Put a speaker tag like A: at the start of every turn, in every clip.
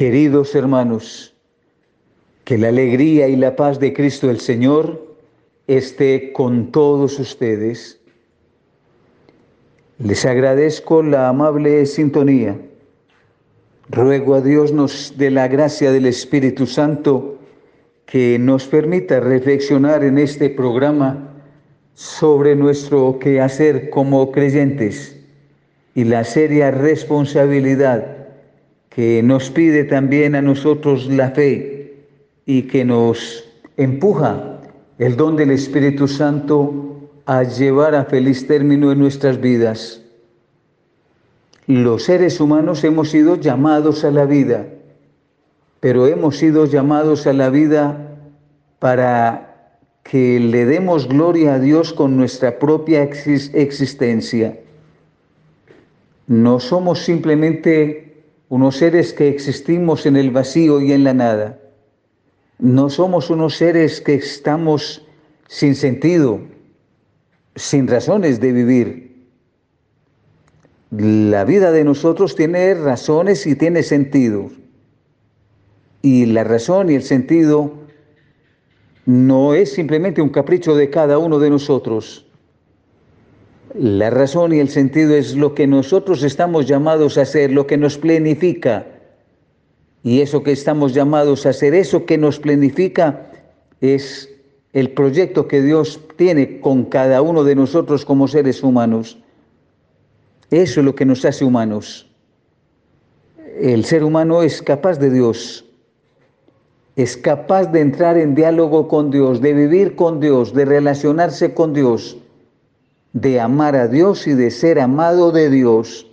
A: Queridos hermanos, que la alegría y la paz de Cristo el Señor esté con todos ustedes. Les agradezco la amable sintonía. Ruego a Dios nos dé la gracia del Espíritu Santo que nos permita reflexionar en este programa sobre nuestro quehacer como creyentes y la seria responsabilidad que nos pide también a nosotros la fe y que nos empuja el don del Espíritu Santo a llevar a feliz término en nuestras vidas. Los seres humanos hemos sido llamados a la vida, pero hemos sido llamados a la vida para que le demos gloria a Dios con nuestra propia existencia. No somos simplemente unos seres que existimos en el vacío y en la nada. No somos unos seres que estamos sin sentido, sin razones de vivir. La vida de nosotros tiene razones y tiene sentido. Y la razón y el sentido no es simplemente un capricho de cada uno de nosotros. La razón y el sentido es lo que nosotros estamos llamados a hacer, lo que nos planifica. Y eso que estamos llamados a hacer, eso que nos planifica, es el proyecto que Dios tiene con cada uno de nosotros como seres humanos. Eso es lo que nos hace humanos. El ser humano es capaz de Dios, es capaz de entrar en diálogo con Dios, de vivir con Dios, de relacionarse con Dios de amar a Dios y de ser amado de Dios.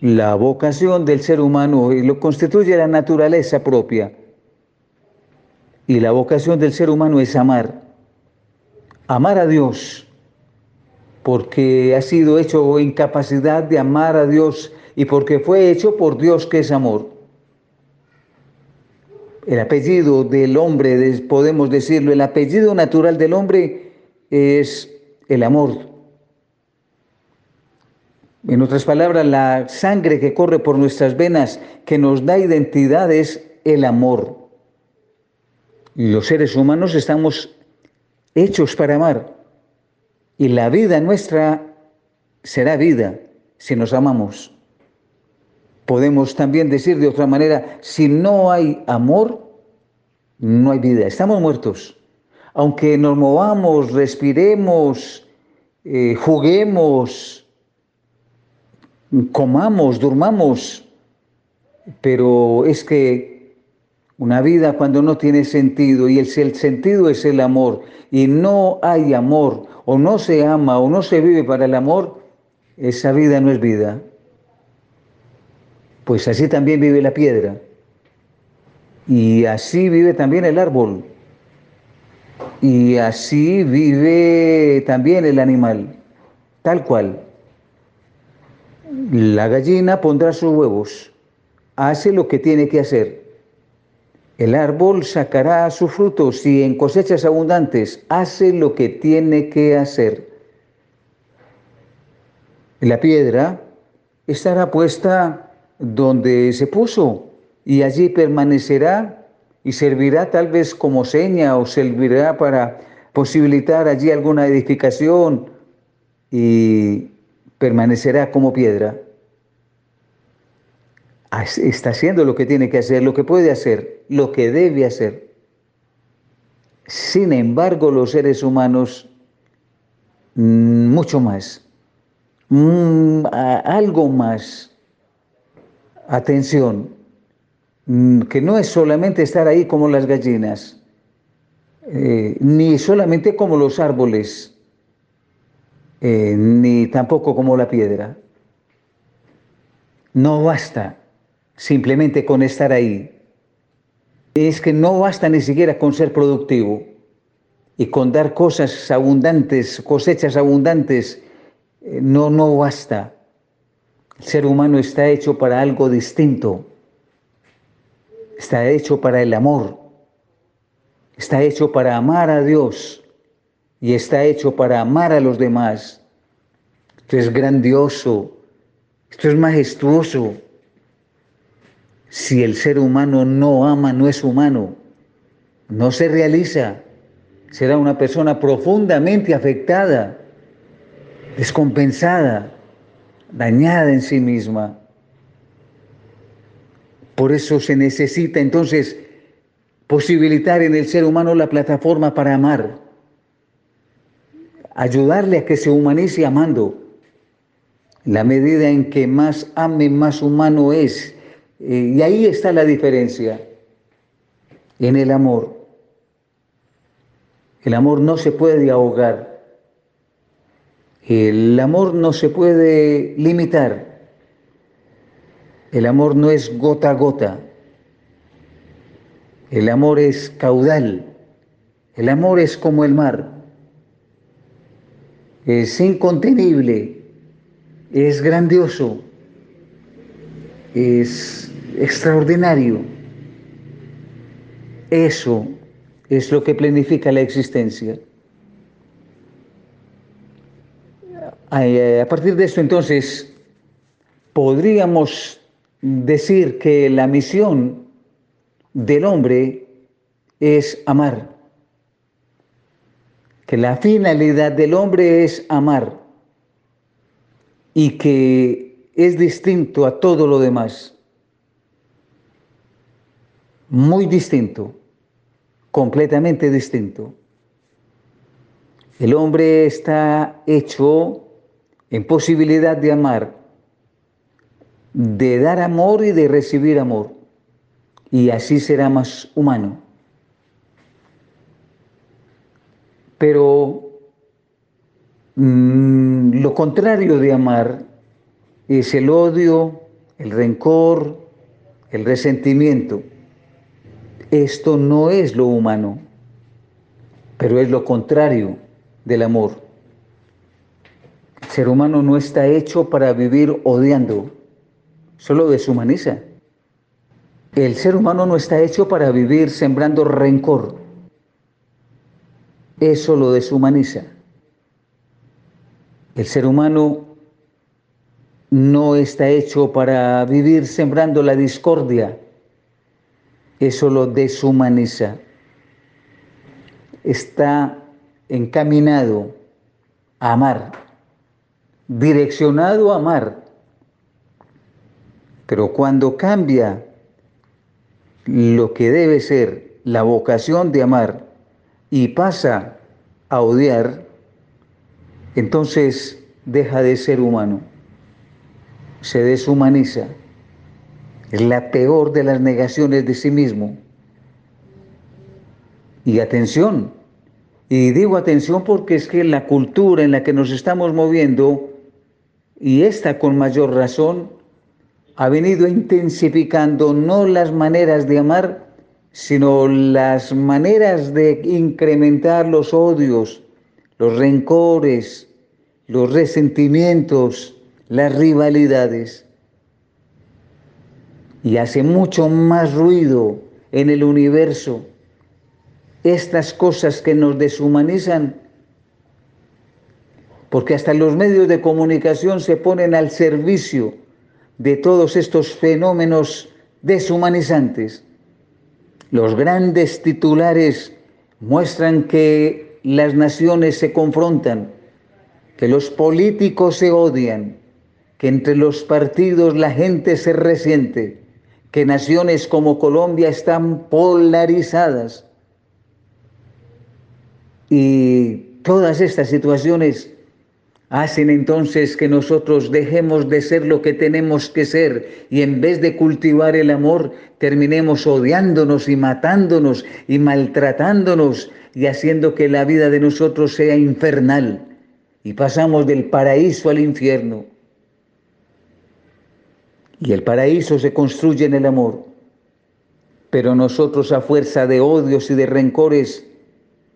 A: La vocación del ser humano lo constituye la naturaleza propia. Y la vocación del ser humano es amar. Amar a Dios, porque ha sido hecho en capacidad de amar a Dios y porque fue hecho por Dios que es amor. El apellido del hombre, podemos decirlo, el apellido natural del hombre es el amor. En otras palabras, la sangre que corre por nuestras venas, que nos da identidad, es el amor. Los seres humanos estamos hechos para amar. Y la vida nuestra será vida si nos amamos. Podemos también decir de otra manera, si no hay amor, no hay vida. Estamos muertos aunque nos movamos, respiremos, eh, juguemos, comamos, durmamos, pero es que una vida cuando no tiene sentido y el, el sentido es el amor y no hay amor o no se ama o no se vive para el amor, esa vida no es vida. Pues así también vive la piedra y así vive también el árbol. Y así vive también el animal, tal cual. La gallina pondrá sus huevos, hace lo que tiene que hacer. El árbol sacará sus frutos y en cosechas abundantes hace lo que tiene que hacer. La piedra estará puesta donde se puso y allí permanecerá y servirá tal vez como seña o servirá para posibilitar allí alguna edificación y permanecerá como piedra. Está haciendo lo que tiene que hacer, lo que puede hacer, lo que debe hacer. Sin embargo, los seres humanos, mm, mucho más, mm, algo más. Atención, que no es solamente estar ahí como las gallinas, eh, ni solamente como los árboles, eh, ni tampoco como la piedra. No basta simplemente con estar ahí. Es que no basta ni siquiera con ser productivo y con dar cosas abundantes, cosechas abundantes. Eh, no, no basta. El ser humano está hecho para algo distinto está hecho para el amor, está hecho para amar a Dios y está hecho para amar a los demás. Esto es grandioso, esto es majestuoso. Si el ser humano no ama, no es humano, no se realiza, será una persona profundamente afectada, descompensada, dañada en sí misma. Por eso se necesita entonces posibilitar en el ser humano la plataforma para amar, ayudarle a que se humanice amando. La medida en que más ame, más humano es. Eh, y ahí está la diferencia, en el amor. El amor no se puede ahogar. El amor no se puede limitar. El amor no es gota a gota. El amor es caudal. El amor es como el mar. Es incontenible. Es grandioso. Es extraordinario. Eso es lo que planifica la existencia. A partir de esto entonces podríamos decir que la misión del hombre es amar, que la finalidad del hombre es amar. Y que es distinto a todo lo demás, muy distinto. Completamente distinto. El hombre está hecho en posibilidad de amar, de dar amor y de recibir amor, y así será más humano. Pero mm, lo contrario de amar es el odio, el rencor, el resentimiento. Esto no es lo humano, pero es lo contrario del amor. El ser humano no está hecho para vivir odiando, solo deshumaniza. El ser humano no está hecho para vivir sembrando rencor, eso lo deshumaniza. El ser humano no está hecho para vivir sembrando la discordia, eso lo deshumaniza. Está encaminado a amar, direccionado a amar. Pero cuando cambia lo que debe ser la vocación de amar y pasa a odiar, entonces deja de ser humano, se deshumaniza. Es la peor de las negaciones de sí mismo. Y atención, y digo atención porque es que la cultura en la que nos estamos moviendo, y esta con mayor razón, ha venido intensificando no las maneras de amar, sino las maneras de incrementar los odios, los rencores, los resentimientos, las rivalidades. Y hace mucho más ruido en el universo estas cosas que nos deshumanizan, porque hasta los medios de comunicación se ponen al servicio de todos estos fenómenos deshumanizantes. Los grandes titulares muestran que las naciones se confrontan, que los políticos se odian, que entre los partidos la gente se resiente que naciones como Colombia están polarizadas. Y todas estas situaciones hacen entonces que nosotros dejemos de ser lo que tenemos que ser y en vez de cultivar el amor terminemos odiándonos y matándonos y maltratándonos y haciendo que la vida de nosotros sea infernal y pasamos del paraíso al infierno. Y el paraíso se construye en el amor. Pero nosotros a fuerza de odios y de rencores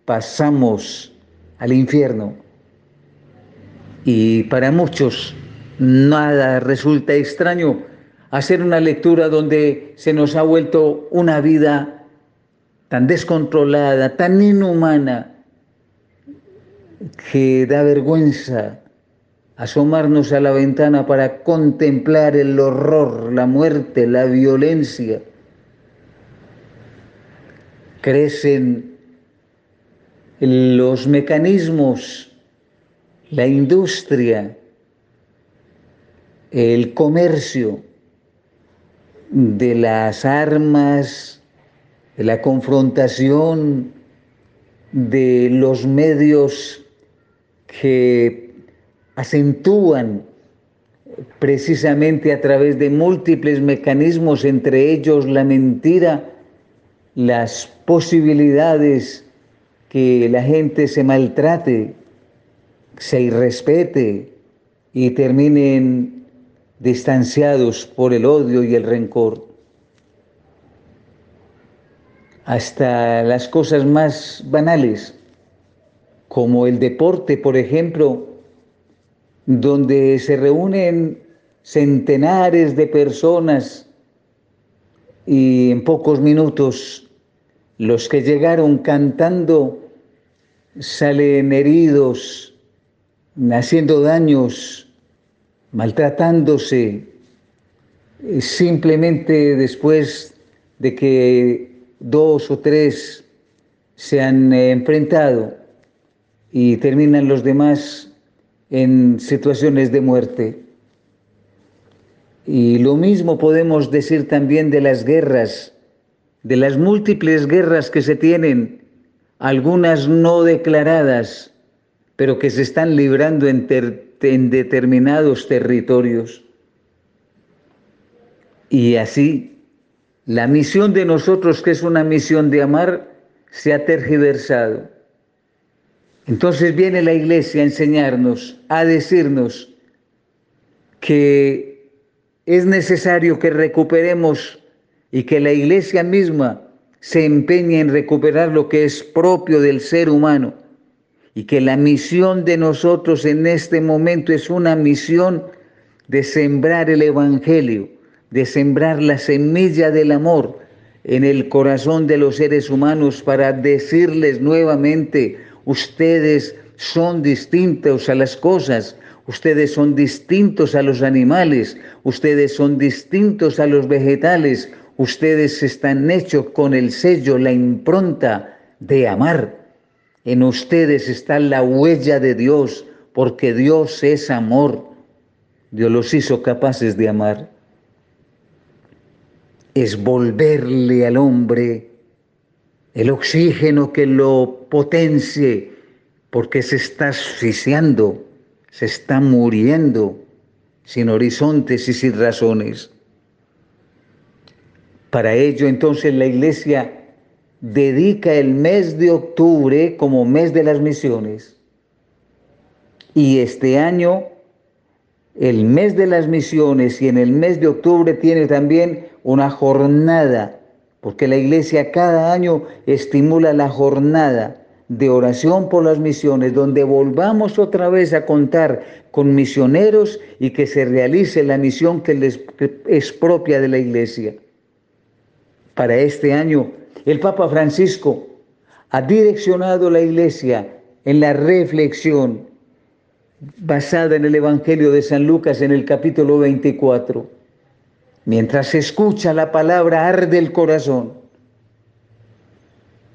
A: pasamos al infierno. Y para muchos nada resulta extraño hacer una lectura donde se nos ha vuelto una vida tan descontrolada, tan inhumana, que da vergüenza asomarnos a la ventana para contemplar el horror, la muerte, la violencia. Crecen los mecanismos, la industria, el comercio de las armas, de la confrontación, de los medios que acentúan precisamente a través de múltiples mecanismos, entre ellos la mentira, las posibilidades que la gente se maltrate, se irrespete y terminen distanciados por el odio y el rencor. Hasta las cosas más banales, como el deporte, por ejemplo, donde se reúnen centenares de personas y en pocos minutos los que llegaron cantando salen heridos, haciendo daños, maltratándose, simplemente después de que dos o tres se han enfrentado y terminan los demás en situaciones de muerte. Y lo mismo podemos decir también de las guerras, de las múltiples guerras que se tienen, algunas no declaradas, pero que se están librando en, en determinados territorios. Y así, la misión de nosotros, que es una misión de amar, se ha tergiversado entonces viene la iglesia a enseñarnos, a decirnos que es necesario que recuperemos y que la iglesia misma se empeñe en recuperar lo que es propio del ser humano y que la misión de nosotros en este momento es una misión de sembrar el Evangelio, de sembrar la semilla del amor en el corazón de los seres humanos para decirles nuevamente, ustedes son distintos a las cosas, ustedes son distintos a los animales, ustedes son distintos a los vegetales, ustedes están hechos con el sello, la impronta de amar. En ustedes está la huella de Dios, porque Dios es amor. Dios los hizo capaces de amar. Es volverle al hombre el oxígeno que lo potencie, porque se está asfixiando, se está muriendo sin horizontes y sin razones. Para ello entonces la iglesia dedica el mes de octubre como mes de las misiones. Y este año, el mes de las misiones y en el mes de octubre tiene también una jornada porque la iglesia cada año estimula la jornada de oración por las misiones, donde volvamos otra vez a contar con misioneros y que se realice la misión que, les, es propia de la iglesia. Para este año, el Papa Francisco ha direccionado la iglesia en la reflexión basada en el Evangelio de San Lucas en el capítulo 24 Mientras se escucha la palabra arde el corazón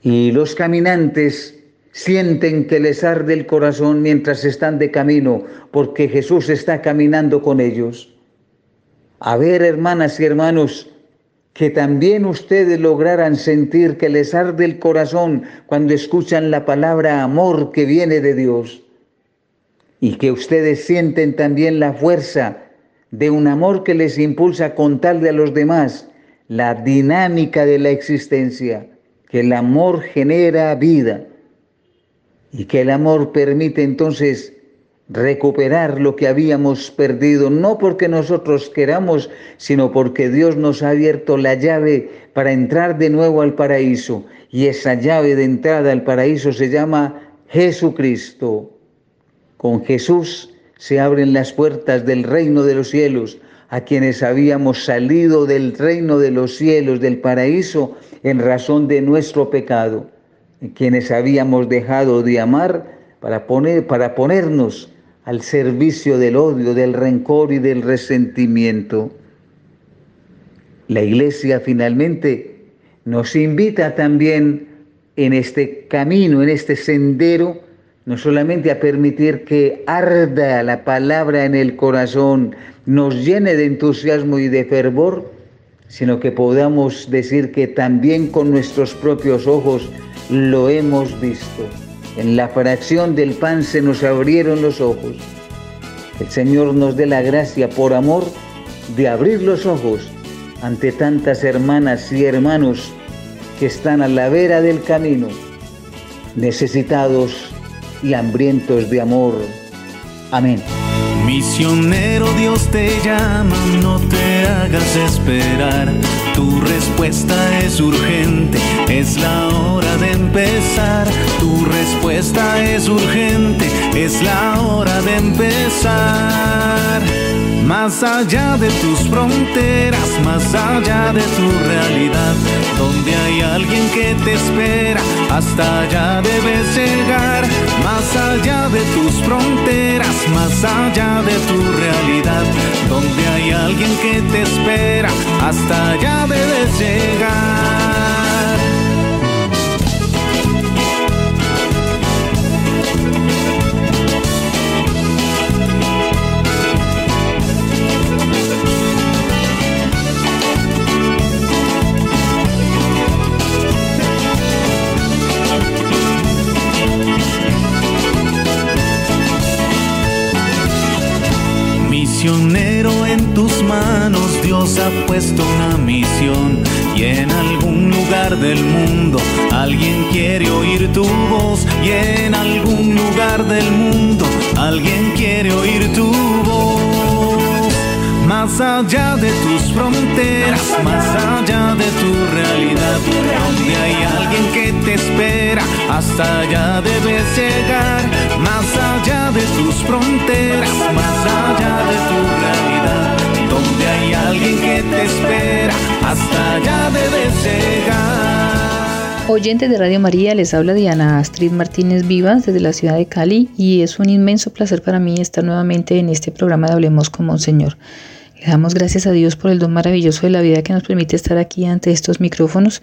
A: y los caminantes sienten que les arde el corazón mientras están de camino porque Jesús está caminando con ellos. A ver, hermanas y hermanos, que también ustedes lograran sentir que les arde el corazón cuando escuchan la palabra amor que viene de Dios y que ustedes sienten también la fuerza de un amor que les impulsa a contarle a los demás la dinámica de la existencia, que el amor genera vida y que el amor permite entonces recuperar lo que habíamos perdido, no porque nosotros queramos, sino porque Dios nos ha abierto la llave para entrar de nuevo al paraíso. Y esa llave de entrada al paraíso se llama Jesucristo. Con Jesús se abren las puertas del reino de los cielos a quienes habíamos salido del reino de los cielos, del paraíso, en razón de nuestro pecado, quienes habíamos dejado de amar para, poner, para ponernos al servicio del odio, del rencor y del resentimiento. La iglesia finalmente nos invita también en este camino, en este sendero, no solamente a permitir que arda la palabra en el corazón, nos llene de entusiasmo y de fervor, sino que podamos decir que también con nuestros propios ojos lo hemos visto. En la fracción del pan se nos abrieron los ojos. El Señor nos dé la gracia por amor de abrir los ojos ante tantas hermanas y hermanos que están a la vera del camino, necesitados y hambrientos de amor. Amén.
B: Misionero Dios te llama, no te hagas esperar. Tu respuesta es urgente, es la hora empezar. Tu respuesta es urgente, es la hora de empezar. Más allá de tus fronteras, más allá de tu realidad, donde hay alguien que te espera, hasta allá debes llegar. Más allá de tus fronteras, más allá de tu realidad, donde hay alguien que te espera, hasta allá debes llegar. En tus manos Dios ha puesto una misión y en algún lugar del mundo alguien quiere oír tu voz y en algún lugar del mundo alguien quiere oír tu voz. Más allá de tus fronteras, más allá de tu realidad, donde hay alguien que te espera, hasta allá debes llegar. Más allá de tus fronteras, más allá de tu realidad, donde hay alguien que te espera, hasta allá debes llegar.
C: Oyentes de Radio María, les habla Diana Astrid Martínez Vivas desde la ciudad de Cali y es un inmenso placer para mí estar nuevamente en este programa de Hablemos con Monseñor. Le damos gracias a Dios por el don maravilloso de la vida que nos permite estar aquí ante estos micrófonos.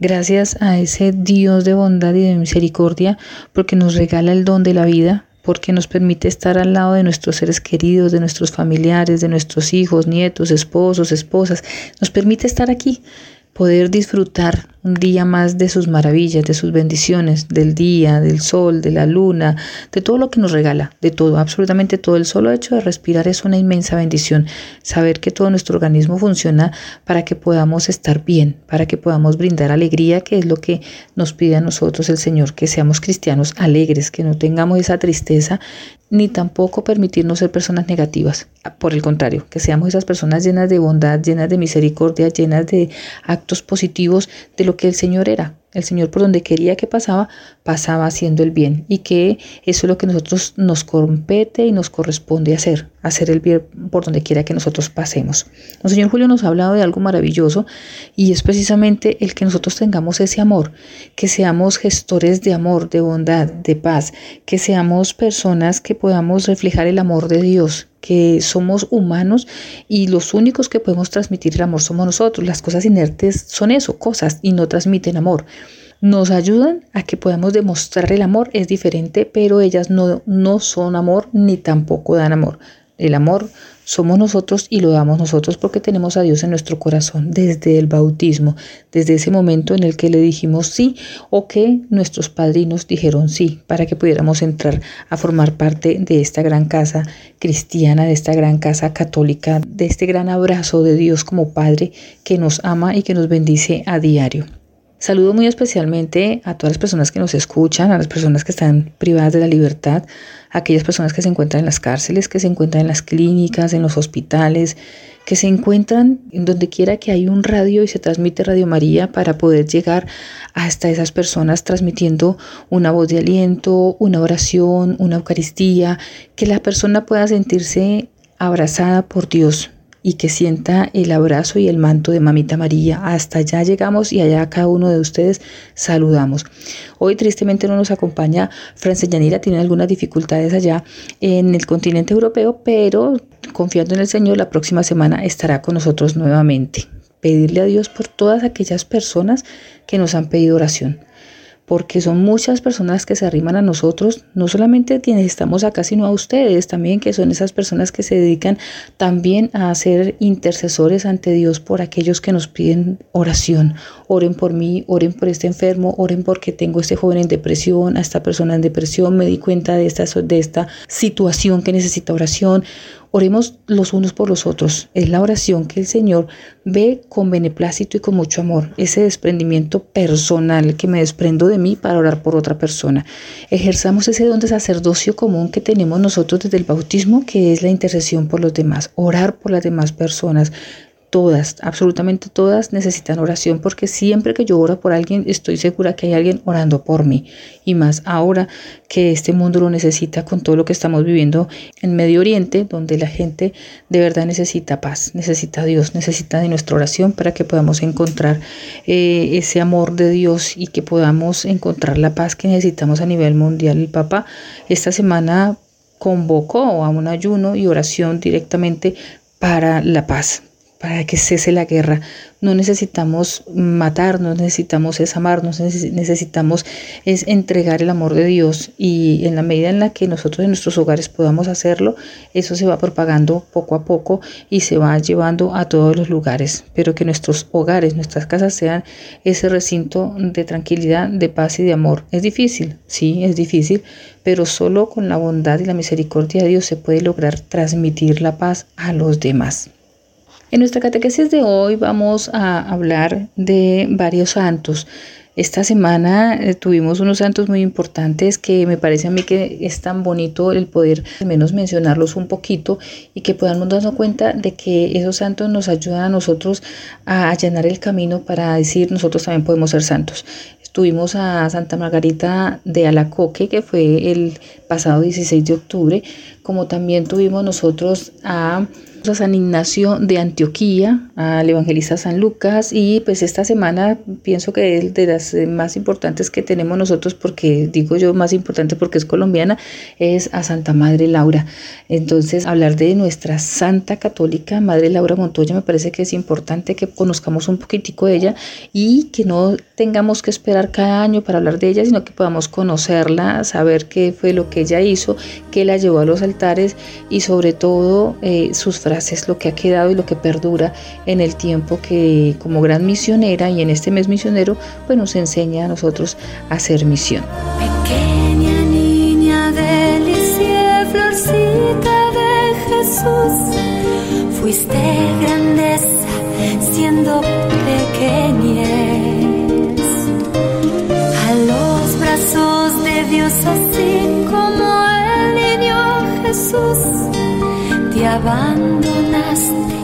C: Gracias a ese Dios de bondad y de misericordia porque nos regala el don de la vida, porque nos permite estar al lado de nuestros seres queridos, de nuestros familiares, de nuestros hijos, nietos, esposos, esposas. Nos permite estar aquí poder disfrutar un día más de sus maravillas, de sus bendiciones, del día, del sol, de la luna, de todo lo que nos regala, de todo, absolutamente todo. El solo hecho de respirar es una inmensa bendición. Saber que todo nuestro organismo funciona para que podamos estar bien, para que podamos brindar alegría, que es lo que nos pide a nosotros el Señor, que seamos cristianos alegres, que no tengamos esa tristeza ni tampoco permitirnos ser personas negativas. Por el contrario, que seamos esas personas llenas de bondad, llenas de misericordia, llenas de actos positivos de lo que el Señor era. El Señor por donde quería que pasaba, pasaba haciendo el bien y que eso es lo que nosotros nos compete y nos corresponde hacer, hacer el bien por donde quiera que nosotros pasemos. El Señor Julio nos ha hablado de algo maravilloso y es precisamente el que nosotros tengamos ese amor, que seamos gestores de amor, de bondad, de paz, que seamos personas que podamos reflejar el amor de Dios, que somos humanos y los únicos que podemos transmitir el amor somos nosotros. Las cosas inertes son eso, cosas, y no transmiten amor. Nos ayudan a que podamos demostrar el amor, es diferente, pero ellas no, no son amor ni tampoco dan amor. El amor somos nosotros y lo damos nosotros porque tenemos a Dios en nuestro corazón desde el bautismo, desde ese momento en el que le dijimos sí o que nuestros padrinos dijeron sí para que pudiéramos entrar a formar parte de esta gran casa cristiana, de esta gran casa católica, de este gran abrazo de Dios como Padre que nos ama y que nos bendice a diario. Saludo muy especialmente a todas las personas que nos escuchan, a las personas que están privadas de la libertad, a aquellas personas que se encuentran en las cárceles, que se encuentran en las clínicas, en los hospitales, que se encuentran en donde quiera que hay un radio y se transmite Radio María para poder llegar hasta esas personas transmitiendo una voz de aliento, una oración, una Eucaristía, que la persona pueda sentirse abrazada por Dios, y que sienta el abrazo y el manto de Mamita María. Hasta allá llegamos y allá cada uno de ustedes saludamos. Hoy tristemente no nos acompaña Francia Yanira, tiene algunas dificultades allá en el continente europeo, pero confiando en el Señor, la próxima semana estará con nosotros nuevamente. Pedirle a Dios por todas aquellas personas que nos han pedido oración porque son muchas personas que se arriman a nosotros, no solamente quienes estamos acá, sino a ustedes también, que son esas personas que se dedican también a ser intercesores ante Dios por aquellos que nos piden oración. Oren por mí, oren por este enfermo, oren porque tengo este joven en depresión, a esta persona en depresión, me di cuenta de esta, de esta situación que necesita oración. Oremos los unos por los otros. Es la oración que el Señor ve con beneplácito y con mucho amor. Ese desprendimiento personal que me desprendo de mí para orar por otra persona. Ejerzamos ese don de sacerdocio común que tenemos nosotros desde el bautismo, que es la intercesión por los demás. Orar por las demás personas todas, absolutamente todas necesitan oración porque siempre que yo oro por alguien estoy segura que hay alguien orando por mí y más ahora que este mundo lo necesita con todo lo que estamos viviendo en Medio Oriente donde la gente de verdad necesita paz, necesita a Dios, necesita de nuestra oración para que podamos encontrar eh, ese amor de Dios y que podamos encontrar la paz que necesitamos a nivel mundial. El Papa esta semana convocó a un ayuno y oración directamente para la paz, para que cese la guerra. No necesitamos matarnos, necesitamos es amarnos, necesitamos es entregar el amor de Dios y en la medida en la que nosotros en nuestros hogares podamos hacerlo, eso se va propagando poco a poco y se va llevando a todos los lugares, pero que nuestros hogares, nuestras casas sean ese recinto de tranquilidad, de paz y de amor. Es difícil, sí, es difícil, pero solo con la bondad y la misericordia de Dios se puede lograr transmitir la paz a los demás. En nuestra catequesis de hoy vamos a hablar de varios santos. Esta semana eh, tuvimos unos santos muy importantes que me parece a mí que es tan bonito el poder al menos mencionarlos un poquito y que podamos darnos cuenta de que esos santos nos ayudan a nosotros a allanar el camino para decir nosotros también podemos ser santos. Tuvimos a Santa Margarita de Alacoque, que fue el pasado 16 de octubre, como también tuvimos nosotros a San Ignacio de Antioquía, al evangelista San Lucas y pues esta semana pienso que es de las más importantes que tenemos nosotros porque digo yo más importante porque es colombiana es a Santa Madre Laura. Entonces hablar de nuestra Santa Católica Madre Laura Montoya me parece que es importante que conozcamos un poquitico de ella y que no tengamos que esperar cada año para hablar de ella sino que podamos conocerla, saber qué fue lo que ella hizo, qué la llevó a los altares y sobre todo eh, sus frases, lo que ha quedado y lo que perdura en el tiempo que como gran misionera y en este mes misionero, pues nos enseña a nosotros a hacer misión.
D: Pequeña niña delicia, florcita de Jesús, fuiste grandeza siendo pequeñez. A los brazos de Dios así como el niño Jesús te abandonaste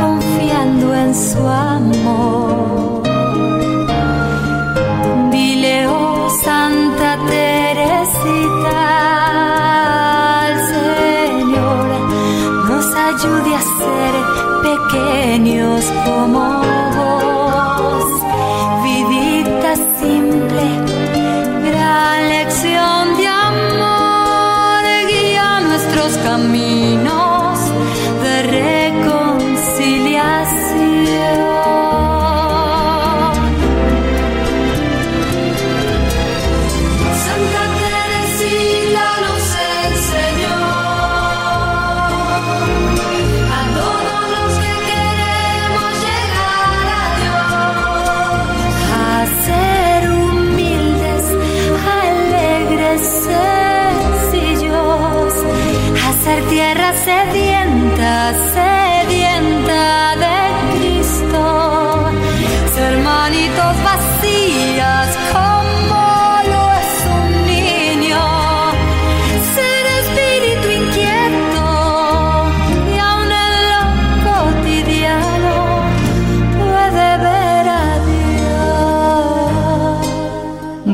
D: confiando en su amor. Dile, oh Santa Teresita, al Señor nos ayude a ser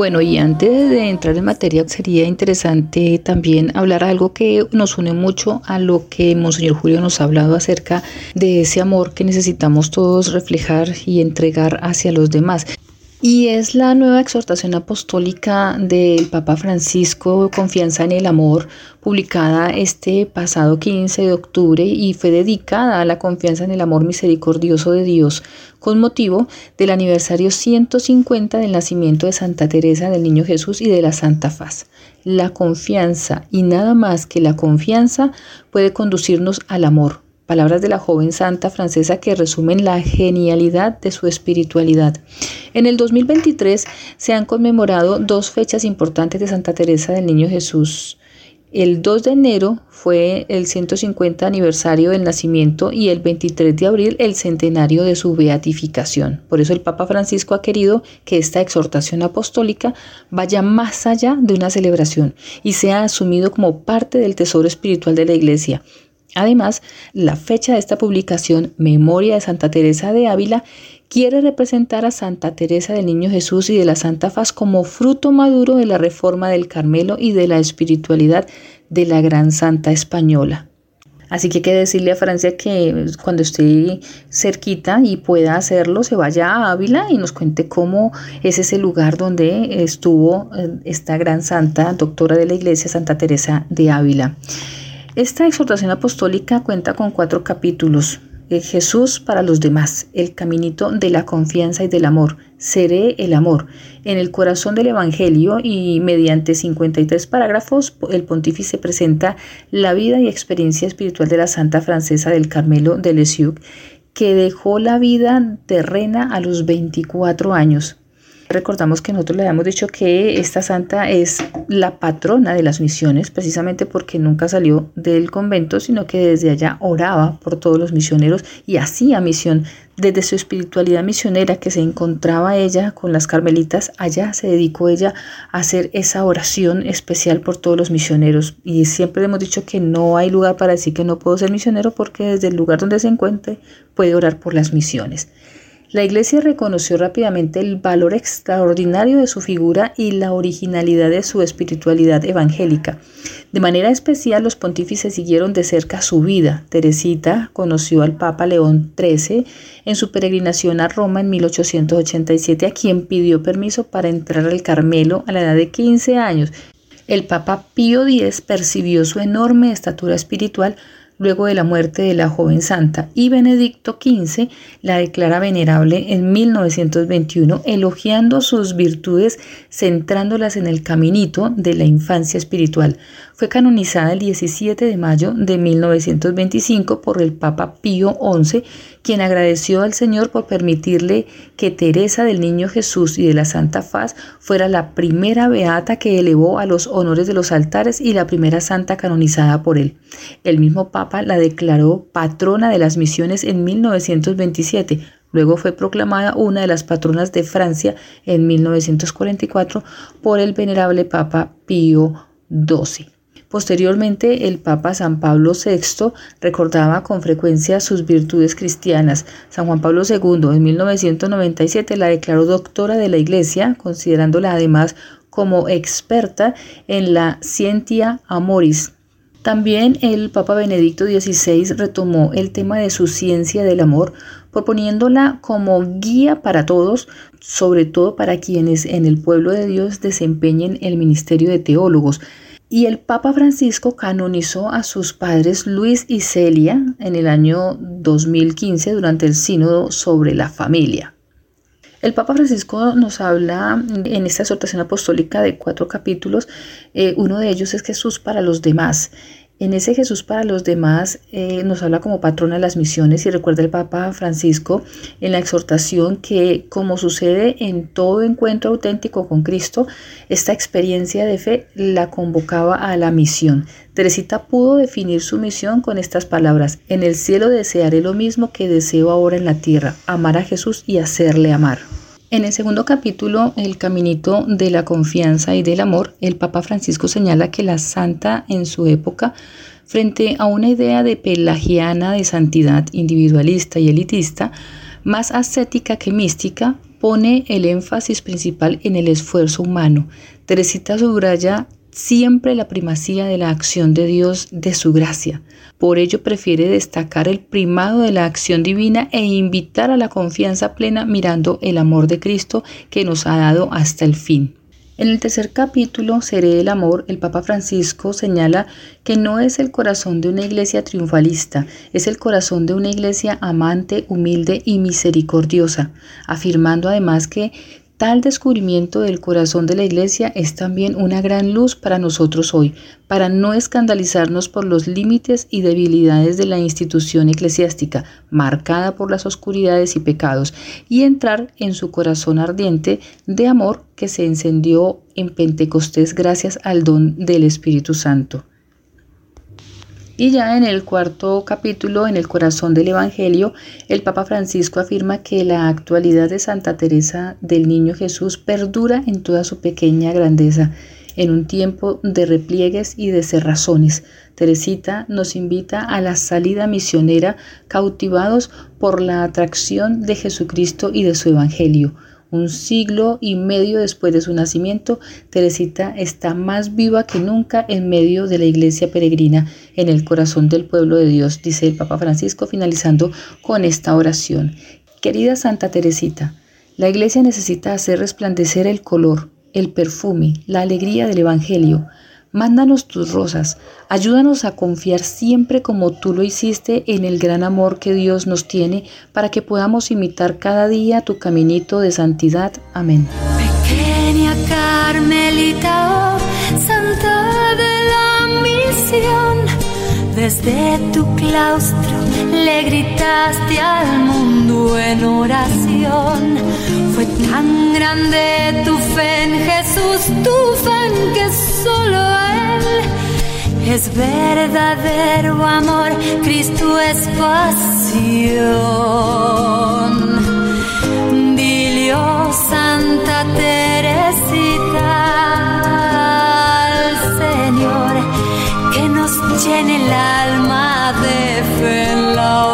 C: Bueno, y antes de entrar en materia, sería interesante también hablar algo que nos une mucho a lo que Monseñor Julio nos ha hablado acerca de ese amor que necesitamos todos reflejar y entregar hacia los demás. Y es la nueva exhortación apostólica del Papa Francisco, Confianza en el Amor, publicada este pasado 15 de octubre y fue dedicada a la confianza en el amor misericordioso de Dios con motivo del aniversario 150 del nacimiento de Santa Teresa del Niño Jesús y de la Santa Faz. La confianza y nada más que la confianza puede conducirnos al amor, palabras de la joven santa francesa que resumen la genialidad de su espiritualidad. En el 2023 se han conmemorado dos fechas importantes de Santa Teresa del Niño Jesús. El 2 de enero fue el 150 aniversario del nacimiento y el 23 de abril el centenario de su beatificación. Por eso el Papa Francisco ha querido que esta exhortación apostólica vaya más allá de una celebración y sea asumido como parte del tesoro espiritual de la Iglesia, Además, la fecha de esta publicación, Memoria de Santa Teresa de Ávila, quiere representar a Santa Teresa del Niño Jesús y de la Santa Faz como fruto maduro de la reforma del Carmelo y de la espiritualidad de la gran santa española. Así que hay que decirle a Francia que cuando esté cerquita y pueda hacerlo, se vaya a Ávila y nos cuente cómo es ese lugar donde estuvo eh, esta gran santa, doctora de la Iglesia, Santa Teresa de Ávila. Esta exhortación apostólica cuenta con cuatro capítulos. Jesús para los demás, el caminito de la confianza y del amor. Seré el amor. En el corazón del Evangelio y mediante 53 parágrafos, el pontífice presenta la vida y experiencia espiritual de la santa francesa del Carmelo de Lisieux, que dejó la vida terrena a los 24 años. Recordamos que nosotros le habíamos dicho que esta santa es la patrona de las misiones, precisamente porque nunca salió del convento, sino que desde allá oraba por todos los misioneros y hacía misión. Desde su espiritualidad misionera que se encontraba ella con las carmelitas, allá se dedicó ella a hacer esa oración especial por todos los misioneros. Y siempre hemos dicho que no hay lugar para decir que no puedo ser misionero porque desde el lugar donde se encuentre puede orar por las misiones. La Iglesia reconoció rápidamente el valor extraordinario de su figura y la originalidad de su espiritualidad evangélica. De manera especial, los pontífices siguieron de cerca su vida. Teresita conoció al Papa León XIII en su peregrinación a Roma en 1887, a quien pidió permiso para entrar al Carmelo a la edad de 15 años. El Papa Pío X percibió su enorme estatura espiritual luego de la muerte de la joven santa, y Benedicto XV la declara venerable en 1921, elogiando sus virtudes, centrándolas en el caminito de la infancia espiritual. Fue canonizada el 17 de mayo de 1925 por el Papa Pío XI, quien agradeció al Señor por permitirle que Teresa del Niño Jesús y de la Santa Faz fuera la primera beata que elevó a los honores de los altares y la primera santa canonizada por él. El mismo Papa la declaró patrona de las misiones en 1927. Luego fue proclamada una de las patronas de Francia en 1944 por el venerable Papa Pío XII. Posteriormente, el Papa San Pablo VI recordaba con frecuencia sus virtudes cristianas. San Juan Pablo II en 1997 la declaró doctora de la Iglesia, considerándola además como experta en la Scientia Amoris. También el Papa Benedicto XVI retomó el tema de su ciencia del amor, proponiéndola como guía para todos, sobre todo para quienes en el pueblo de Dios desempeñen el ministerio de teólogos y el Papa Francisco canonizó a sus padres Luis y Celia en el año 2015 durante el sínodo sobre la familia. El Papa Francisco nos habla en esta exhortación apostólica de cuatro capítulos. Eh, uno de ellos es Jesús para los demás. En ese Jesús para los demás eh, nos habla como patrona de las misiones y recuerda el Papa Francisco en la exhortación que como sucede en todo encuentro auténtico con Cristo, esta experiencia de fe la convocaba a la misión. Teresita pudo definir su misión con estas palabras, en el cielo desearé lo mismo que deseo ahora en la tierra, amar a Jesús y hacerle amar. En el segundo capítulo, El Caminito de la Confianza y del Amor, el Papa Francisco señala que la santa en su época, frente a una idea de pelagiana de santidad individualista y elitista, más ascética que mística, pone el énfasis principal en el esfuerzo humano. Teresita subraya siempre la primacía de la acción de Dios, de su gracia. Por ello prefiere destacar el primado de la acción divina e invitar a la confianza plena mirando el amor de Cristo que nos ha dado hasta el fin. En el tercer capítulo, Seré el Amor, el Papa Francisco señala que no es el corazón de una iglesia triunfalista, es el corazón de una iglesia amante, humilde y misericordiosa, afirmando además que Tal descubrimiento del corazón de la Iglesia es también una gran luz para nosotros hoy, para no escandalizarnos por los límites y debilidades de la institución eclesiástica, marcada por las oscuridades y pecados, y entrar en su corazón ardiente de amor que se encendió en Pentecostés gracias al don del Espíritu Santo. Y ya en el cuarto capítulo, en el corazón del Evangelio, el Papa Francisco afirma que la actualidad de Santa Teresa del Niño Jesús perdura en toda su pequeña grandeza, en un tiempo de repliegues y de cerrazones. Teresita nos invita a la salida misionera cautivados por la atracción de Jesucristo y de su Evangelio. Un siglo y medio después de su nacimiento, Teresita está más viva que nunca en medio de la iglesia peregrina, en el corazón del pueblo de Dios, dice el Papa Francisco, finalizando con esta oración. Querida Santa Teresita, la iglesia necesita hacer resplandecer el color, el perfume, la alegría del Evangelio. Mándanos tus rosas, ayúdanos a confiar siempre como tú lo hiciste en el gran amor que Dios nos tiene para que podamos imitar cada día tu caminito de santidad. Amén.
D: Pequeña Carmelita, desde tu claustro le gritaste al mundo en oración. Fue tan grande tu fe en Jesús, tu fe en que solo Él es verdadero amor, Cristo es pasión. Dile, oh alma de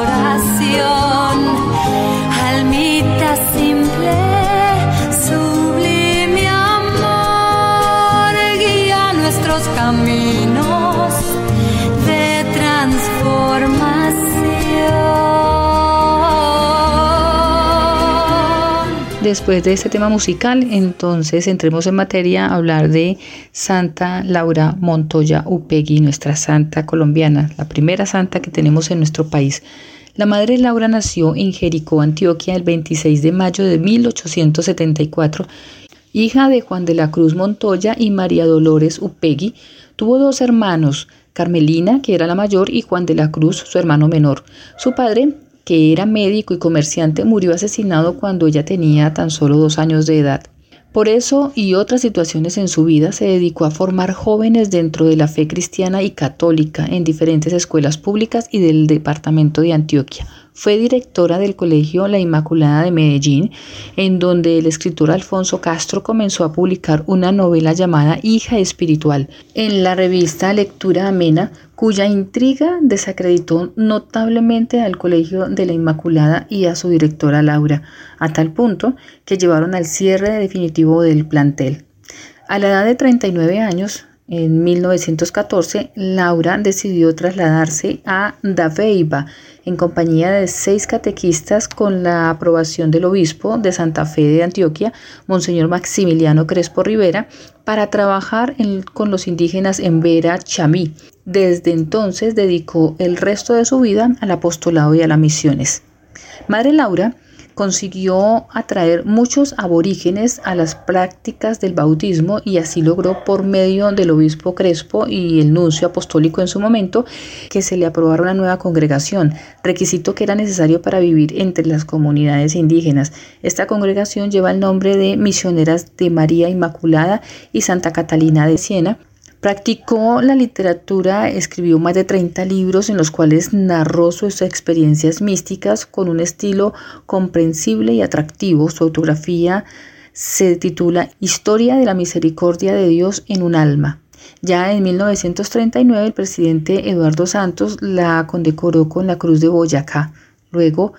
C: Después de este tema musical, entonces entremos en materia a hablar de Santa Laura Montoya Upegui, nuestra santa colombiana, la primera santa que tenemos en nuestro país. La madre Laura nació en Jericó, Antioquia, el 26 de mayo de 1874. Hija de Juan de la Cruz Montoya y María Dolores Upegui, tuvo dos hermanos, Carmelina, que era la mayor, y Juan de la Cruz, su hermano menor. Su padre, que era médico y comerciante, murió asesinado cuando ella tenía tan solo dos años de edad. Por eso y otras situaciones en su vida se dedicó a formar jóvenes dentro de la fe cristiana y católica en diferentes escuelas públicas y del departamento de Antioquia. Fue directora del Colegio La Inmaculada de Medellín, en donde el escritor Alfonso Castro comenzó a publicar una novela llamada Hija Espiritual en la revista Lectura Amena, cuya intriga desacreditó notablemente al Colegio de la Inmaculada y a su directora Laura, a tal punto que llevaron al cierre definitivo del plantel. A la edad de 39 años, en 1914, Laura decidió trasladarse a Daveiba en compañía de seis catequistas con la aprobación del obispo de Santa Fe de Antioquia, Monseñor Maximiliano Crespo Rivera, para trabajar con los indígenas en Vera Chamí. Desde entonces dedicó el resto de su vida al apostolado y a las misiones. Madre Laura consiguió atraer muchos aborígenes a las prácticas del bautismo y así logró por medio del obispo Crespo y el nuncio apostólico en su momento que se le aprobara una nueva congregación, requisito que era necesario para vivir entre las comunidades indígenas. Esta congregación lleva el nombre de Misioneras de María Inmaculada y Santa Catalina de Siena, Practicó la literatura, escribió más de 30 libros en los cuales narró sus experiencias místicas con un estilo comprensible y atractivo. Su autografía se titula Historia de la Misericordia de Dios en un alma. Ya en 1939 el presidente Eduardo Santos la condecoró con la Cruz de Boyacá. Luego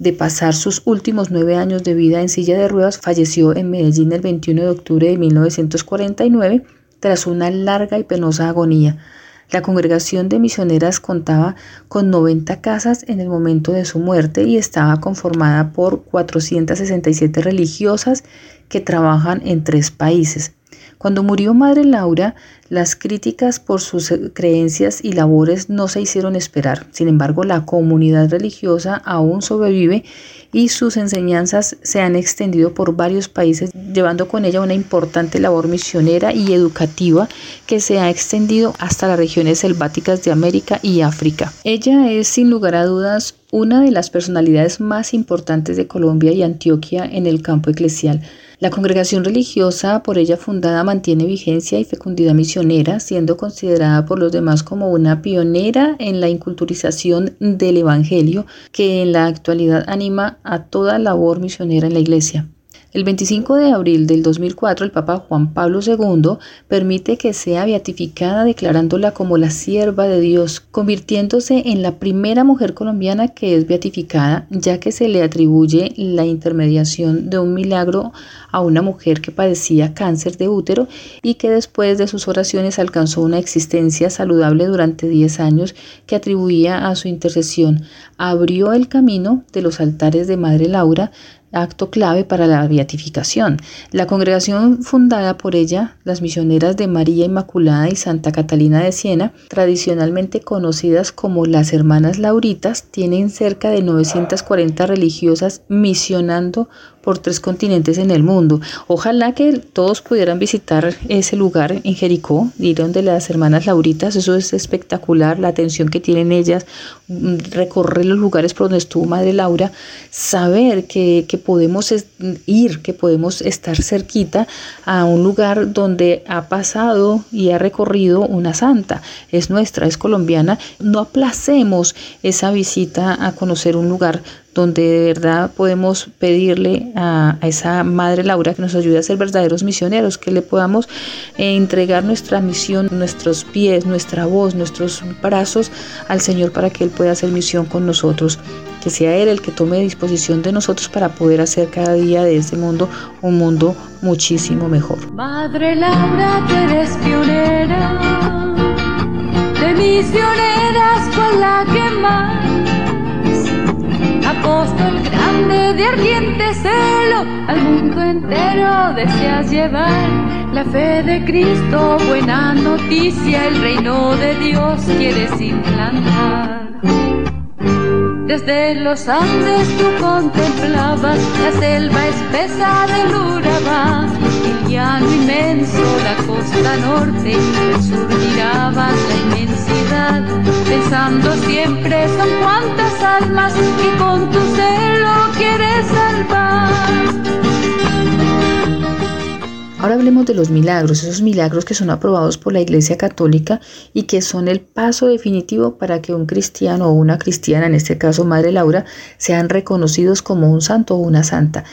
C: de pasar sus últimos nueve años de vida en silla de ruedas, falleció en Medellín el 21 de octubre de 1949 tras una larga y penosa agonía. La congregación de misioneras contaba con 90 casas en el momento de su muerte y estaba conformada por 467 religiosas que trabajan en tres países. Cuando murió Madre Laura, las críticas por sus creencias y labores no se hicieron esperar. Sin embargo, la comunidad religiosa aún sobrevive y sus enseñanzas se han extendido por varios países, llevando con ella una importante labor misionera y educativa que se ha extendido hasta las regiones selváticas de América y África. Ella es, sin lugar a dudas, una de las personalidades más importantes de Colombia y Antioquia en el campo eclesial. La congregación religiosa por ella fundada mantiene vigencia y fecundidad misionera, siendo considerada por los demás como una pionera en la inculturización del Evangelio que en la actualidad anima a toda labor misionera en la Iglesia. El 25 de abril del 2004, el Papa Juan Pablo II permite que sea beatificada declarándola como la sierva de Dios, convirtiéndose en la primera mujer colombiana que es beatificada, ya que se le atribuye la intermediación de un milagro a una mujer que padecía cáncer de útero y que después de sus oraciones alcanzó una existencia saludable durante 10 años que atribuía a su intercesión. Abrió el camino de los altares de Madre Laura, acto clave para la beatificación. La congregación fundada por ella, las misioneras de María Inmaculada y Santa Catalina de Siena, tradicionalmente conocidas como las Hermanas Lauritas, tienen cerca de 940 religiosas misionando por tres continentes en el mundo. Ojalá que todos pudieran visitar ese lugar en Jericó, ir donde las hermanas Lauritas, eso es espectacular, la atención que tienen ellas, mm, recorrer los lugares por donde estuvo Madre Laura, saber que, que podemos ir, que podemos estar cerquita a un lugar donde ha pasado y ha recorrido una santa, es nuestra, es colombiana, no aplacemos esa visita a conocer un lugar donde de verdad podemos pedirle a, esa Madre Laura que nos ayude a ser verdaderos misioneros, que le podamos eh, entregar nuestra misión, nuestros pies, nuestra voz, nuestros brazos al Señor para que Él pueda hacer misión con nosotros. Que sea Él el que tome disposición de nosotros para poder hacer cada día de este mundo un mundo muchísimo mejor.
E: Madre Laura, tú eres pionera de misioneras con la que más apóstol grande de ardiente celo, al mundo entero deseas llevar la fe de Cristo, buena noticia, el reino de Dios quieres implantar. Desde los Andes tú contemplabas la selva espesa del Urabá, el llano inmenso, la costa norte, el sur mirabas la pensando siempre son almas con tu quieres salvar.
C: Ahora hablemos de los milagros, esos milagros que son aprobados por la Iglesia Católica y que son el paso definitivo para que un cristiano o una cristiana, en este caso Madre Laura, sean reconocidos como un santo o una santa.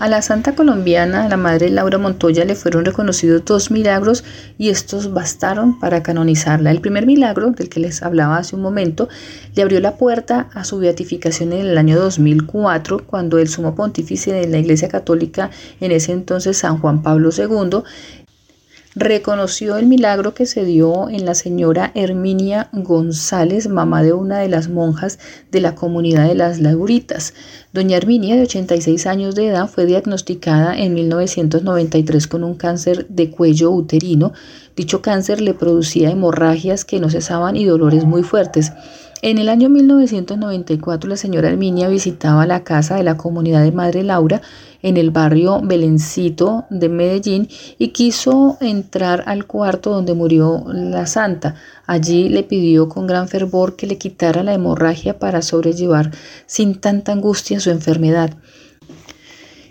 C: A la santa colombiana, la madre Laura Montoya, le fueron reconocidos dos milagros y estos bastaron para canonizarla. El primer milagro, del que les hablaba hace un momento, le abrió la puerta a su beatificación en el año 2004, cuando el sumo pontífice de la Iglesia Católica, en ese entonces San Juan Pablo II, reconoció el milagro que se dio en la señora Herminia González, mamá de una de las monjas de la comunidad de las Lauritas. Doña Herminia, de 86 años de edad, fue diagnosticada en 1993 con un cáncer de cuello uterino. Dicho cáncer le producía hemorragias que no cesaban y dolores muy fuertes. En el año 1994 la señora Herminia visitaba la casa de la comunidad de Madre Laura en el barrio Belencito de Medellín y quiso entrar al cuarto donde murió la santa. Allí le pidió con gran fervor que le quitara la hemorragia para sobrellevar sin tanta angustia su enfermedad.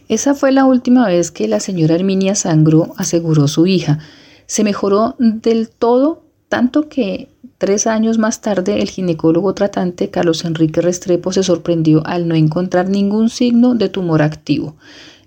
C: Esa fue la última vez que la señora Herminia sangró, aseguró su hija. Se mejoró del todo, tanto que Tres años más tarde, el ginecólogo tratante Carlos Enrique Restrepo se sorprendió al no encontrar ningún signo de tumor activo.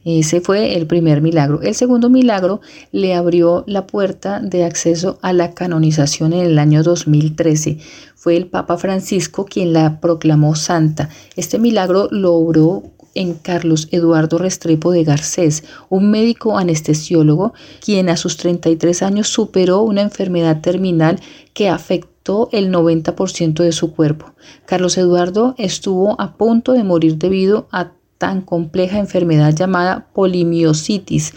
C: Ese fue el primer milagro. El segundo milagro le abrió la puerta de acceso a la canonización en el año 2013. Fue el Papa Francisco quien la proclamó santa. Este milagro lo obró en Carlos Eduardo Restrepo de Garcés, un médico anestesiólogo quien a sus 33 años superó una enfermedad terminal que afectó el 90% de su cuerpo. Carlos Eduardo estuvo a punto de morir debido a tan compleja enfermedad llamada polimiositis.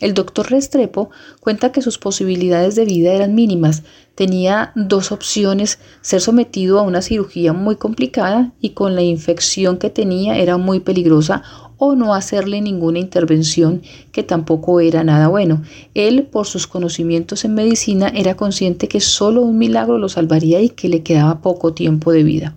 C: El doctor Restrepo cuenta que sus posibilidades de vida eran mínimas. Tenía dos opciones, ser sometido a una cirugía muy complicada y con la infección que tenía era muy peligrosa o no hacerle ninguna intervención que tampoco era nada bueno. Él, por sus conocimientos en medicina, era consciente que solo un milagro lo salvaría y que le quedaba poco tiempo de vida.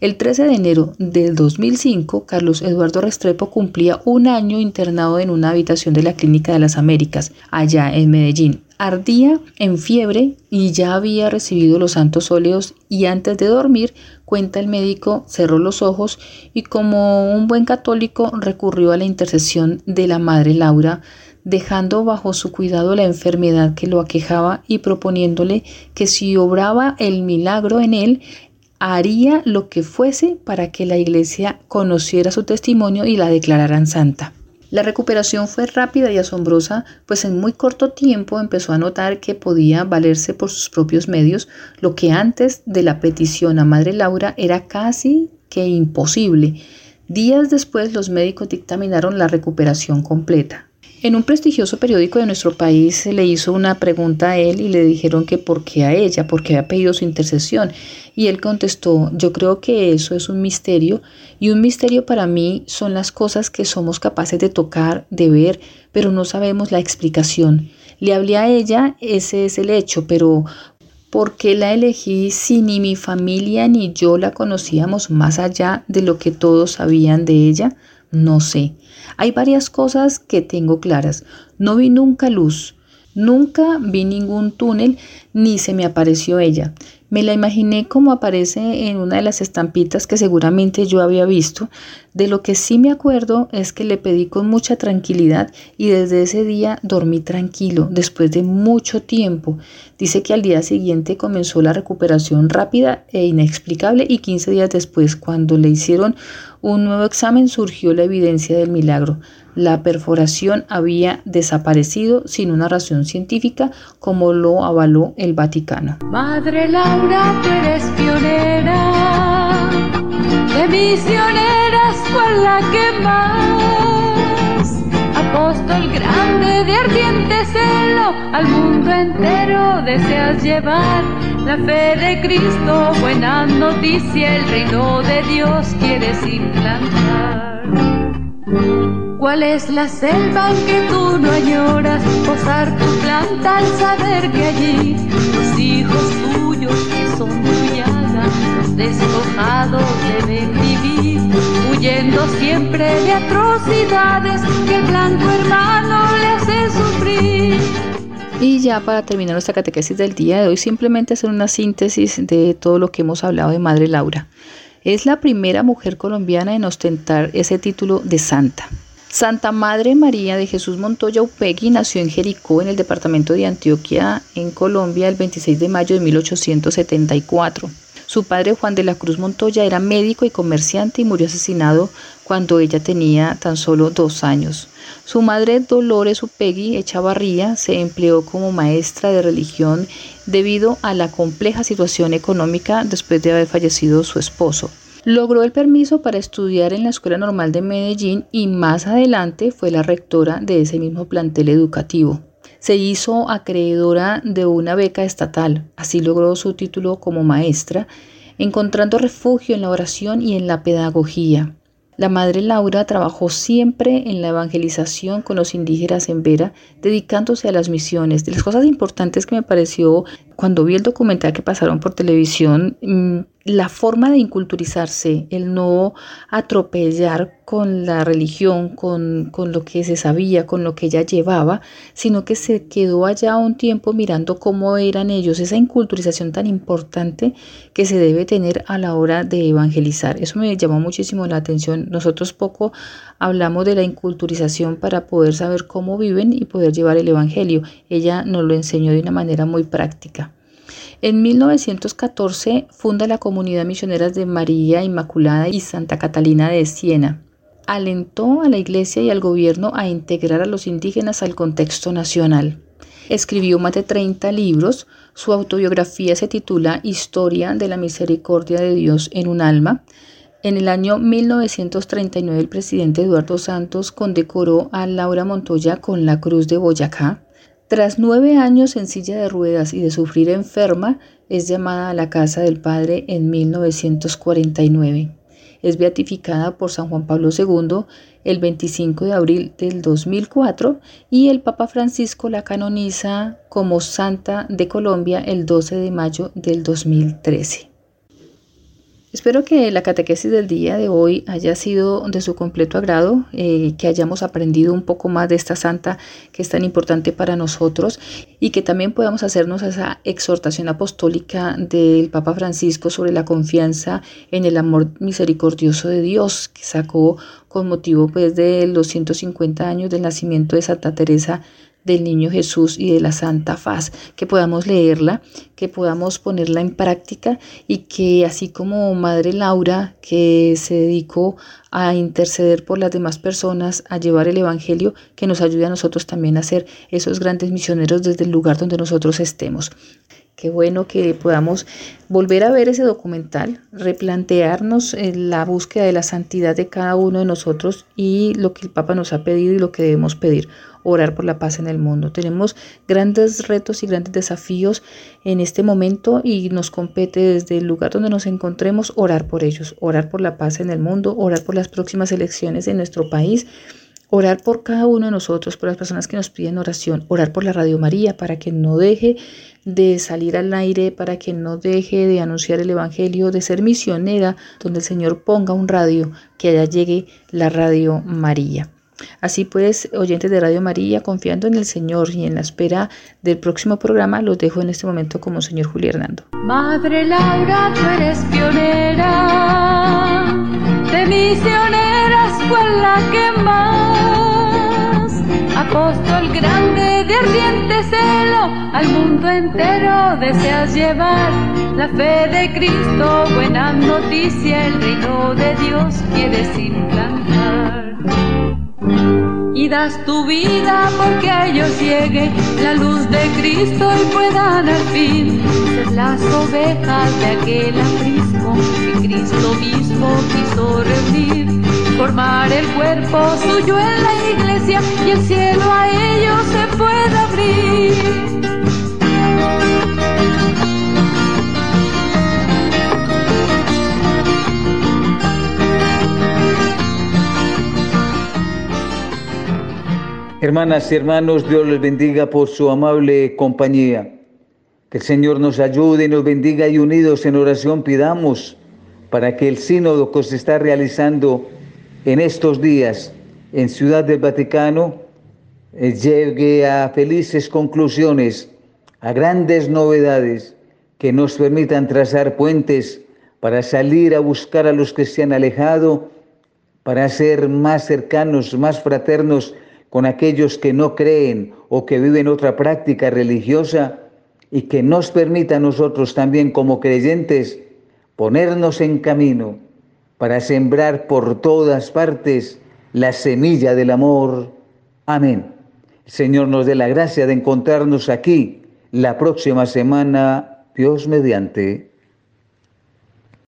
C: El 13 de enero del 2005, Carlos Eduardo Restrepo cumplía un año internado en una habitación de la Clínica de las Américas, allá en Medellín. Ardía en fiebre y ya había recibido los santos óleos y antes de dormir, cuenta el médico, cerró los ojos y como un buen católico recurrió a la intercesión de la Madre Laura, dejando bajo su cuidado la enfermedad que lo aquejaba y proponiéndole que si obraba el milagro en él, haría lo que fuese para que la iglesia conociera su testimonio y la declararan santa. La recuperación fue rápida y asombrosa, pues en muy corto tiempo empezó a notar que podía valerse por sus propios medios, lo que antes de la petición a Madre Laura era casi que imposible. Días después los médicos dictaminaron la recuperación completa. En un prestigioso periódico de nuestro país se le hizo una pregunta a él y le dijeron que por qué a ella, porque había pedido su intercesión. Y él contestó, yo creo que eso es un misterio y un misterio para mí son las cosas que somos capaces de tocar, de ver, pero no sabemos la explicación. Le hablé a ella, ese es el hecho, pero ¿por qué la elegí si ni mi familia ni yo la conocíamos más allá de lo que todos sabían de ella? No sé. Hay varias cosas que tengo claras. No vi nunca luz, nunca vi ningún túnel, ni se me apareció ella. Me la imaginé como aparece en una de las estampitas que seguramente yo había visto. De lo que sí me acuerdo es que le pedí con mucha tranquilidad y desde ese día dormí tranquilo después de mucho tiempo. Dice que al día siguiente comenzó la recuperación rápida e inexplicable y 15 días después, cuando le hicieron un nuevo examen, surgió la evidencia del milagro. La perforación había desaparecido sin una razón científica como lo avaló el Vaticano.
E: Madre Laura, tú eres pionera, de misioneras fue la que. Grande de ardiente celo, al mundo entero deseas llevar la fe de Cristo, buena noticia, el reino de Dios quieres implantar. ¿Cuál es la selva en que tú no añoras posar tu planta al saber que allí los hijos tuyos que son tu llaga, los despojados deben vivir, huyendo siempre de
C: Y ya para terminar nuestra catequesis del día de hoy, simplemente hacer una síntesis de todo lo que hemos hablado de Madre Laura. Es la primera mujer colombiana en ostentar ese título de santa. Santa Madre María de Jesús Montoya Upegui nació en Jericó, en el departamento de Antioquia, en Colombia, el 26 de mayo de 1874. Su padre Juan de la Cruz Montoya era médico y comerciante y murió asesinado cuando ella tenía tan solo dos años. Su madre Dolores Upegui Echavarría se empleó como maestra de religión debido a la compleja situación económica después de haber fallecido su esposo. Logró el permiso para estudiar en la Escuela Normal de Medellín y más adelante fue la rectora de ese mismo plantel educativo. Se hizo acreedora de una beca estatal, así logró su título como maestra, encontrando refugio en la oración y en la pedagogía. La madre Laura trabajó siempre en la evangelización con los indígenas en Vera, dedicándose a las misiones. De las cosas importantes que me pareció cuando vi el documental que pasaron por televisión, mm, la forma de inculturizarse, el no atropellar con la religión, con, con, lo que se sabía, con lo que ella llevaba, sino que se quedó allá un tiempo mirando cómo eran ellos, esa inculturización tan importante que se debe tener a la hora de evangelizar. Eso me llamó muchísimo la atención. Nosotros poco hablamos de la inculturización para poder saber cómo viven y poder llevar el Evangelio. Ella nos lo enseñó de una manera muy práctica. En 1914 funda la comunidad misioneras de María Inmaculada y Santa Catalina de Siena. Alentó a la iglesia y al gobierno a integrar a los indígenas al contexto nacional. Escribió más de 30 libros. Su autobiografía se titula Historia de la Misericordia de Dios en un alma. En el año 1939 el presidente Eduardo Santos condecoró a Laura Montoya con la Cruz de Boyacá. Tras nueve años en silla de ruedas y de sufrir enferma, es llamada a la casa del Padre en 1949. Es beatificada por San Juan Pablo II el 25 de abril del 2004 y el Papa Francisco la canoniza como Santa de Colombia el 12 de mayo del 2013. Espero que la catequesis del día de hoy haya sido de su completo agrado, eh, que hayamos aprendido un poco más de esta santa que es tan importante para nosotros y que también podamos hacernos esa exhortación apostólica del Papa Francisco sobre la confianza en el amor misericordioso de Dios que sacó con motivo pues de los 150 años del nacimiento de Santa Teresa del Niño Jesús y de la Santa Faz, que podamos leerla, que podamos ponerla en práctica y que así como Madre Laura, que se dedicó a interceder por las demás personas, a llevar el Evangelio, que nos ayude a nosotros también a ser esos grandes misioneros desde el lugar donde nosotros estemos. Qué bueno que podamos volver a ver ese documental, replantearnos eh, la búsqueda de la santidad de cada uno de nosotros y lo que el Papa nos ha pedido y lo que debemos pedir, orar por la paz en el mundo. Tenemos grandes retos y grandes desafíos en este momento y nos compete desde el lugar donde nos encontremos orar por ellos, orar por la paz en el mundo, orar por las próximas elecciones en nuestro país orar por cada uno de nosotros, por las personas que nos piden oración, orar por la Radio María para que no deje de salir al aire, para que no deje de anunciar el Evangelio, de ser misionera, donde el Señor ponga un radio, que allá llegue la Radio María. Así pues, oyentes de Radio María, confiando en el Señor y en la espera del próximo programa, los dejo en este momento como señor Julio Hernando.
E: Madre Laura, tú eres pionera. De misioneras, fue la que más apóstol grande de ardiente celo al mundo entero deseas llevar. La fe de Cristo, buena noticia, el reino de Dios quieres implantar y das tu vida porque a ellos llegue la luz de Cristo y puedan al fin. Ser las ovejas de aquel aprisco que Cristo mismo quiso reunir, formar el cuerpo suyo en la iglesia y el cielo a ellos se puede abrir.
A: Hermanas y hermanos, Dios les bendiga por su amable compañía. Que el Señor nos ayude y nos bendiga y unidos en oración pidamos para que el sínodo que se está realizando en estos días en Ciudad del Vaticano eh, llegue a felices conclusiones, a grandes novedades que nos permitan trazar puentes para salir a buscar a los que se han alejado, para ser más cercanos, más fraternos con aquellos que no creen o que viven otra práctica religiosa y que nos permita a nosotros también como creyentes ponernos en camino para sembrar por todas partes la semilla del amor. Amén. Señor nos dé la gracia de encontrarnos aquí la próxima semana, Dios mediante.